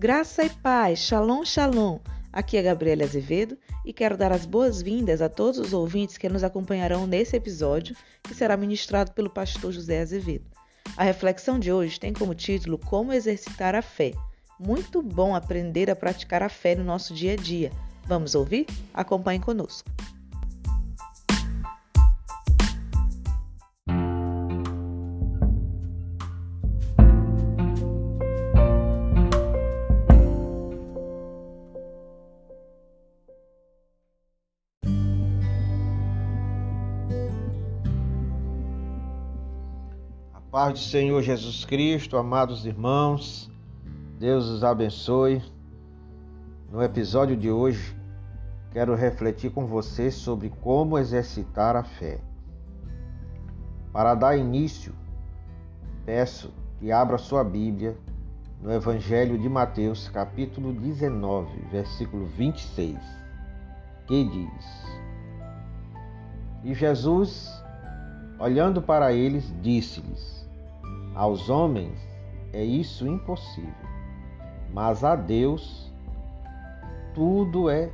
Graça e paz, shalom, shalom. Aqui é Gabriela Azevedo e quero dar as boas-vindas a todos os ouvintes que nos acompanharão nesse episódio, que será ministrado pelo pastor José Azevedo. A reflexão de hoje tem como título Como exercitar a fé. Muito bom aprender a praticar a fé no nosso dia a dia. Vamos ouvir? Acompanhe conosco. Paz do Senhor Jesus Cristo, amados irmãos, Deus os abençoe. No episódio de hoje, quero refletir com você sobre como exercitar a fé. Para dar início, peço que abra sua Bíblia no Evangelho de Mateus, capítulo 19, versículo 26, que diz: E Jesus, olhando para eles, disse-lhes: aos homens é isso impossível, mas a Deus tudo é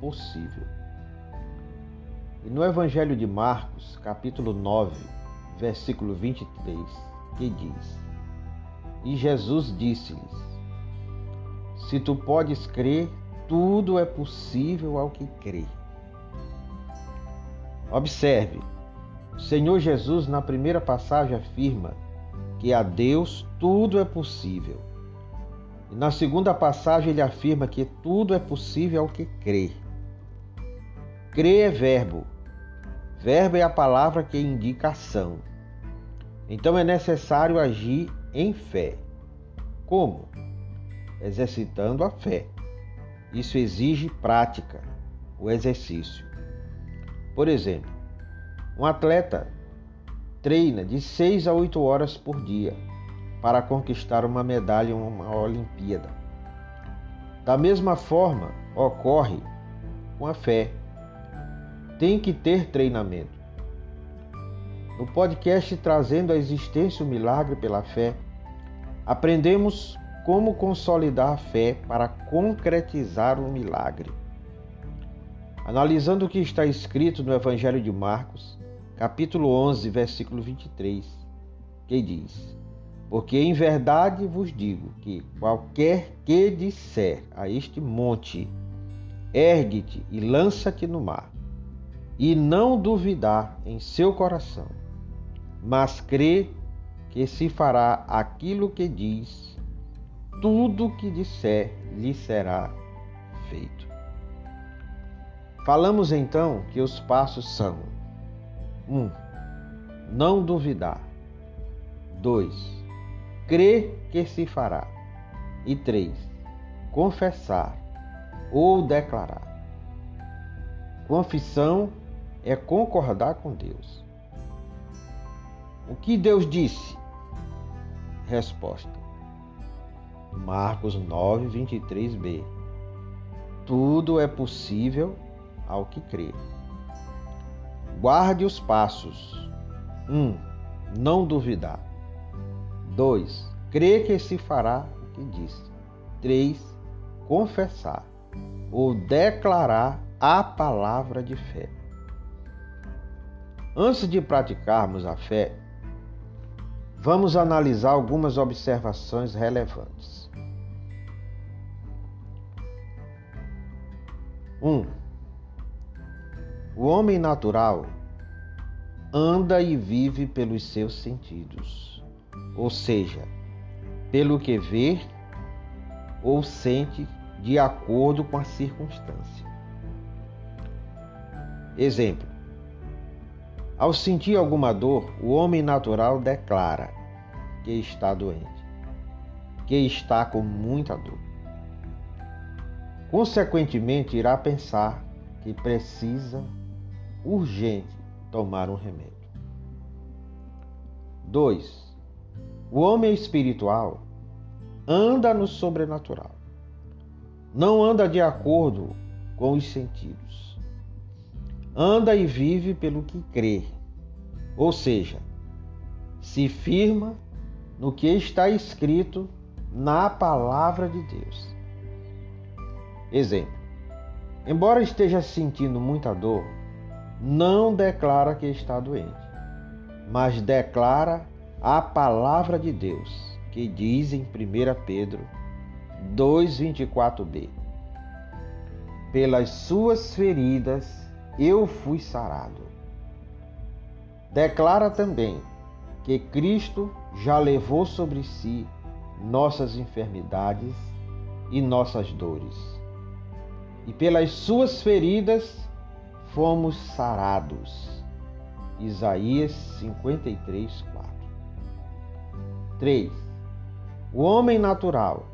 possível. E no Evangelho de Marcos, capítulo 9, versículo 23, que diz: E Jesus disse-lhes: Se tu podes crer, tudo é possível ao que crê. Observe, o Senhor Jesus, na primeira passagem, afirma que a Deus tudo é possível. E na segunda passagem ele afirma que tudo é possível ao que crê. Crer é verbo. Verbo é a palavra que indica ação. Então é necessário agir em fé. Como? Exercitando a fé. Isso exige prática, o exercício. Por exemplo, um atleta treina de 6 a 8 horas por dia para conquistar uma medalha em uma Olimpíada. Da mesma forma, ocorre com a fé. Tem que ter treinamento. No podcast Trazendo a Existência o Milagre pela Fé, aprendemos como consolidar a fé para concretizar o milagre. Analisando o que está escrito no Evangelho de Marcos, capítulo 11, versículo 23, que diz: Porque em verdade vos digo que qualquer que disser a este monte, ergue-te e lança-te no mar, e não duvidar em seu coração, mas crê que se fará aquilo que diz, tudo que disser lhe será feito. Falamos então que os passos são 1. Um, não duvidar. 2. Crer que se fará. E 3. Confessar ou declarar. Confissão é concordar com Deus. O que Deus disse? Resposta. Marcos 9, 23b. Tudo é possível ao que crê. Guarde os passos. 1. Um, não duvidar. 2. Crer que se fará o que disse. 3. Confessar ou declarar a palavra de fé. Antes de praticarmos a fé, vamos analisar algumas observações relevantes. 1. Um, o homem natural anda e vive pelos seus sentidos, ou seja, pelo que vê ou sente de acordo com a circunstância. Exemplo: ao sentir alguma dor, o homem natural declara que está doente, que está com muita dor. Consequentemente, irá pensar que precisa urgente tomar um remédio. 2. O homem espiritual anda no sobrenatural. Não anda de acordo com os sentidos. Anda e vive pelo que crê. Ou seja, se firma no que está escrito na palavra de Deus. Exemplo: embora esteja sentindo muita dor, não declara que está doente, mas declara a palavra de Deus, que diz em 1 Pedro 2,24b: Pelas suas feridas eu fui sarado. Declara também que Cristo já levou sobre si nossas enfermidades e nossas dores. E pelas suas feridas fomos sarados. Isaías 53, 4. 3. O homem natural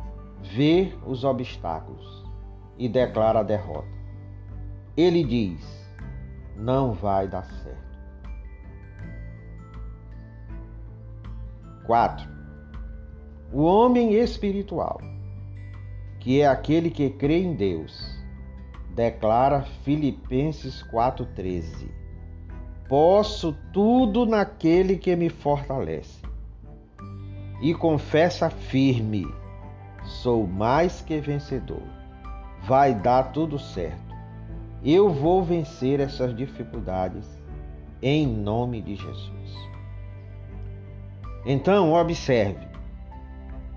vê os obstáculos e declara a derrota. Ele diz: não vai dar certo. 4. O homem espiritual, que é aquele que crê em Deus, declara Filipenses 4,13: Posso tudo naquele que me fortalece. E confessa firme: sou mais que vencedor. Vai dar tudo certo. Eu vou vencer essas dificuldades em nome de Jesus. Então, observe: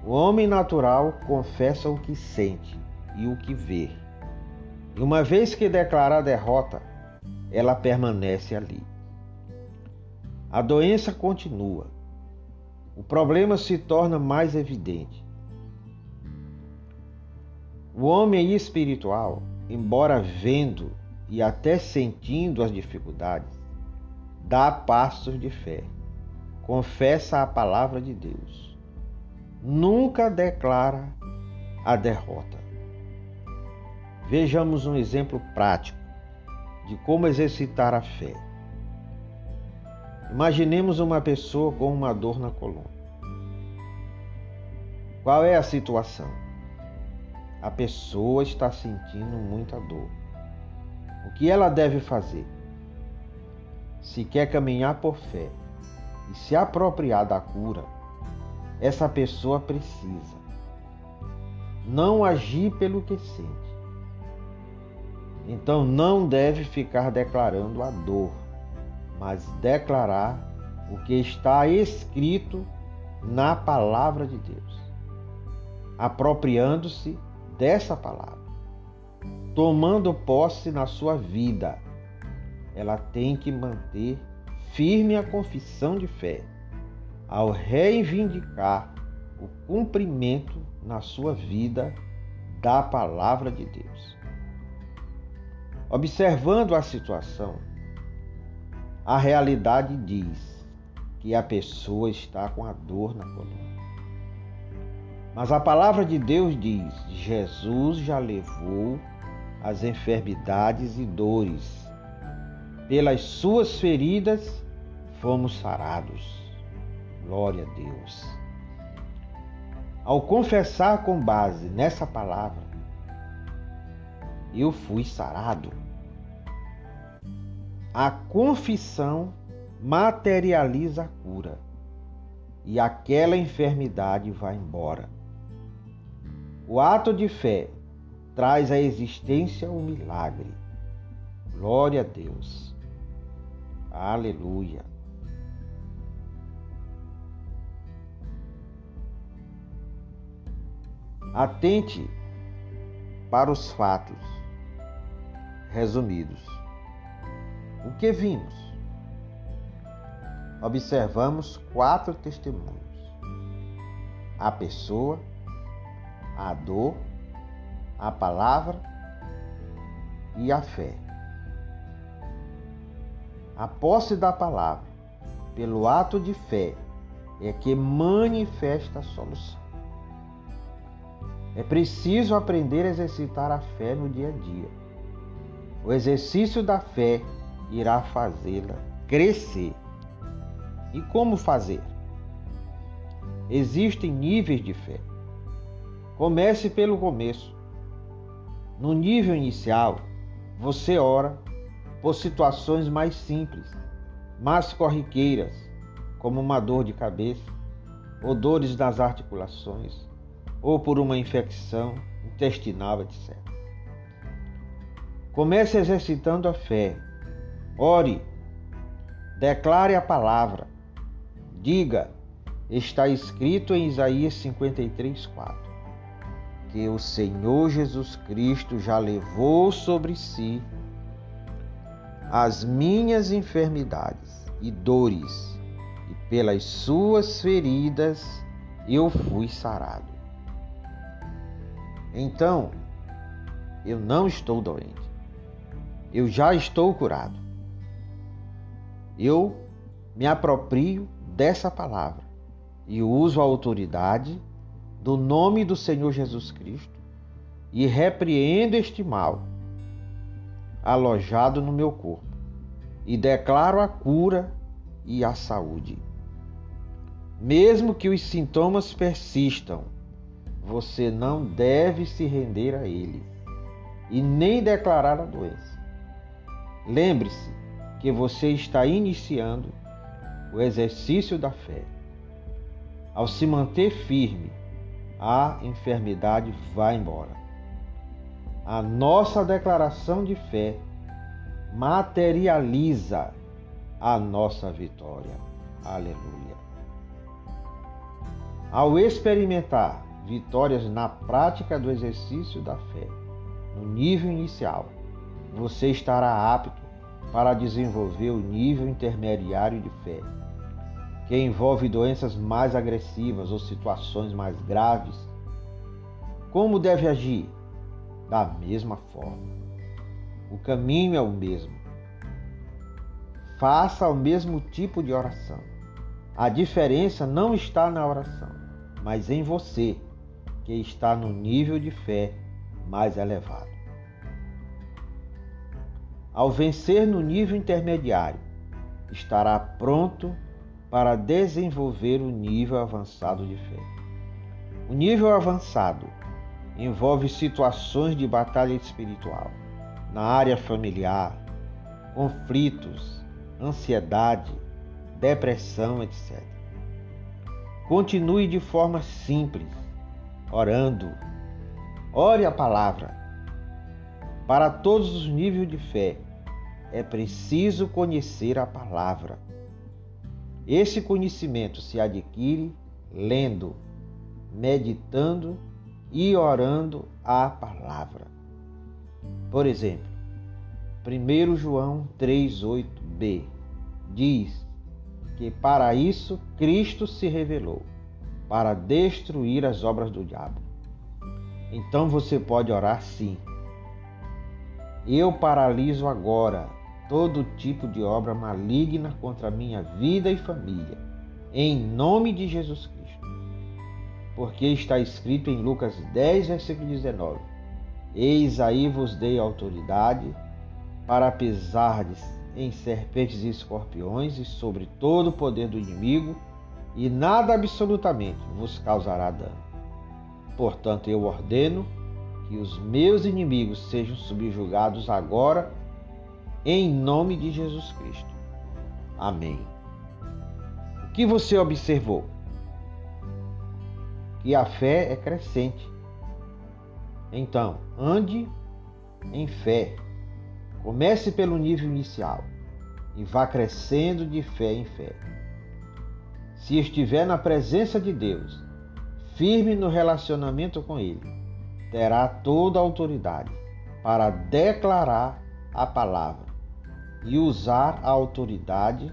o homem natural confessa o que sente e o que vê. E uma vez que declara a derrota, ela permanece ali. A doença continua. O problema se torna mais evidente. O homem espiritual, embora vendo e até sentindo as dificuldades, dá passos de fé confessa a palavra de Deus, nunca declara a derrota. Vejamos um exemplo prático de como exercitar a fé. Imaginemos uma pessoa com uma dor na coluna. Qual é a situação? A pessoa está sentindo muita dor. O que ela deve fazer? Se quer caminhar por fé, e se apropriar da cura, essa pessoa precisa não agir pelo que sente. Então não deve ficar declarando a dor, mas declarar o que está escrito na palavra de Deus, apropriando-se dessa palavra, tomando posse na sua vida. Ela tem que manter firme a confissão de fé, ao reivindicar o cumprimento na sua vida da palavra de Deus. Observando a situação, a realidade diz que a pessoa está com a dor na coluna. Mas a palavra de Deus diz: Jesus já levou as enfermidades e dores pelas suas feridas fomos sarados. Glória a Deus. Ao confessar com base nessa palavra, eu fui sarado. A confissão materializa a cura e aquela enfermidade vai embora. O ato de fé traz à existência um milagre. Glória a Deus. Aleluia. Atente para os fatos resumidos. O que vimos? Observamos quatro testemunhos: a pessoa, a dor, a palavra e a fé. A posse da palavra, pelo ato de fé, é que manifesta a solução. É preciso aprender a exercitar a fé no dia a dia. O exercício da fé irá fazê-la crescer. E como fazer? Existem níveis de fé. Comece pelo começo. No nível inicial, você ora por situações mais simples, mais corriqueiras, como uma dor de cabeça ou dores nas articulações, ou por uma infecção intestinal, etc. Comece exercitando a fé. Ore. Declare a palavra. Diga: está escrito em Isaías 53, 4 que o Senhor Jesus Cristo já levou sobre si as minhas enfermidades e dores, e pelas suas feridas eu fui sarado. Então, eu não estou doente. Eu já estou curado. Eu me aproprio dessa palavra e uso a autoridade do nome do Senhor Jesus Cristo e repreendo este mal alojado no meu corpo e declaro a cura e a saúde. Mesmo que os sintomas persistam, você não deve se render a eles e nem declarar a doença. Lembre-se que você está iniciando o exercício da fé. Ao se manter firme, a enfermidade vai embora. A nossa declaração de fé materializa a nossa vitória. Aleluia. Ao experimentar vitórias na prática do exercício da fé, no nível inicial, você estará apto para desenvolver o nível intermediário de fé que envolve doenças mais agressivas ou situações mais graves, como deve agir? Da mesma forma. O caminho é o mesmo. Faça o mesmo tipo de oração. A diferença não está na oração, mas em você, que está no nível de fé mais elevado. Ao vencer no nível intermediário, estará pronto para desenvolver o nível avançado de fé. O nível avançado envolve situações de batalha espiritual na área familiar, conflitos, ansiedade, depressão, etc. Continue de forma simples, orando. Ore a palavra. Para todos os níveis de fé, é preciso conhecer a palavra esse conhecimento se adquire lendo, meditando e orando a palavra. Por exemplo, 1 João 3,8b diz que para isso Cristo se revelou para destruir as obras do diabo. Então você pode orar sim. Eu paraliso agora todo tipo de obra maligna contra minha vida e família, em nome de Jesus Cristo. Porque está escrito em Lucas 10, versículo 19: Eis aí vos dei autoridade para pesardes em serpentes e escorpiões e sobre todo o poder do inimigo, e nada absolutamente vos causará dano. Portanto, eu ordeno que os meus inimigos sejam subjugados agora em nome de Jesus Cristo. Amém. O que você observou? Que a fé é crescente. Então, ande em fé. Comece pelo nível inicial e vá crescendo de fé em fé. Se estiver na presença de Deus, firme no relacionamento com Ele, terá toda a autoridade para declarar a palavra e usar a autoridade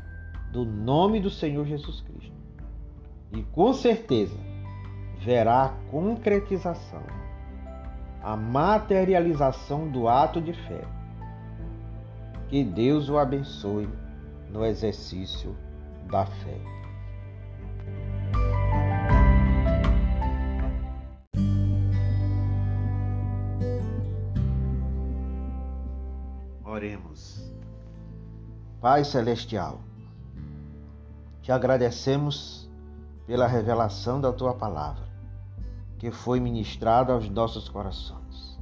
do nome do Senhor Jesus Cristo. E com certeza verá a concretização, a materialização do ato de fé. Que Deus o abençoe no exercício da fé. Oremos. Pai Celestial, te agradecemos pela revelação da tua palavra, que foi ministrada aos nossos corações.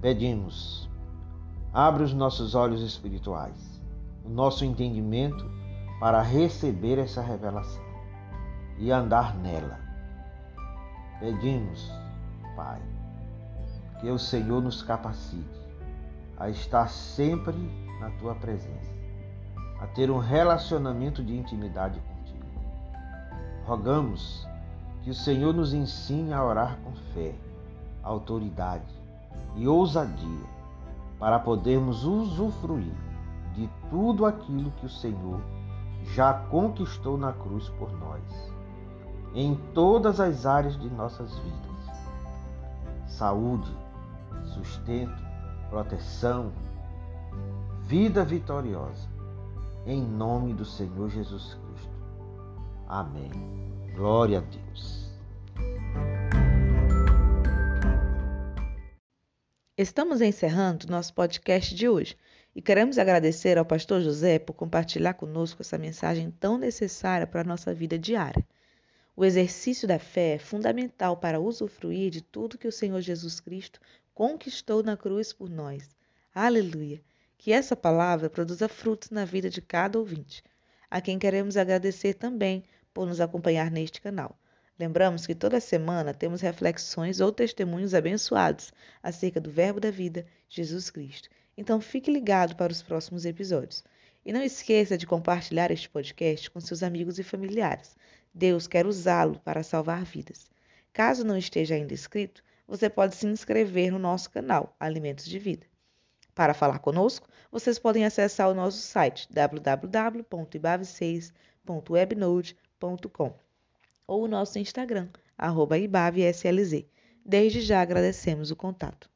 Pedimos, abre os nossos olhos espirituais, o nosso entendimento para receber essa revelação e andar nela. Pedimos, Pai, que o Senhor nos capacite a estar sempre na tua presença, a ter um relacionamento de intimidade contigo. Rogamos que o Senhor nos ensine a orar com fé, autoridade e ousadia para podermos usufruir de tudo aquilo que o Senhor já conquistou na cruz por nós, em todas as áreas de nossas vidas: saúde, sustento, proteção, vida vitoriosa, em nome do Senhor Jesus Cristo. Amém. Glória a Deus. Estamos encerrando nosso podcast de hoje e queremos agradecer ao pastor José por compartilhar conosco essa mensagem tão necessária para a nossa vida diária. O exercício da fé é fundamental para usufruir de tudo que o Senhor Jesus Cristo conquistou na cruz por nós. Aleluia! Que essa palavra produza frutos na vida de cada ouvinte, a quem queremos agradecer também por nos acompanhar neste canal. Lembramos que toda semana temos reflexões ou testemunhos abençoados acerca do Verbo da vida, Jesus Cristo. Então fique ligado para os próximos episódios. E não esqueça de compartilhar este podcast com seus amigos e familiares. Deus quer usá-lo para salvar vidas. Caso não esteja ainda inscrito, você pode se inscrever no nosso canal Alimentos de Vida. Para falar conosco, vocês podem acessar o nosso site www.ibave6.webnode.com ou o nosso Instagram, arroba IBAVSLZ. Desde já agradecemos o contato.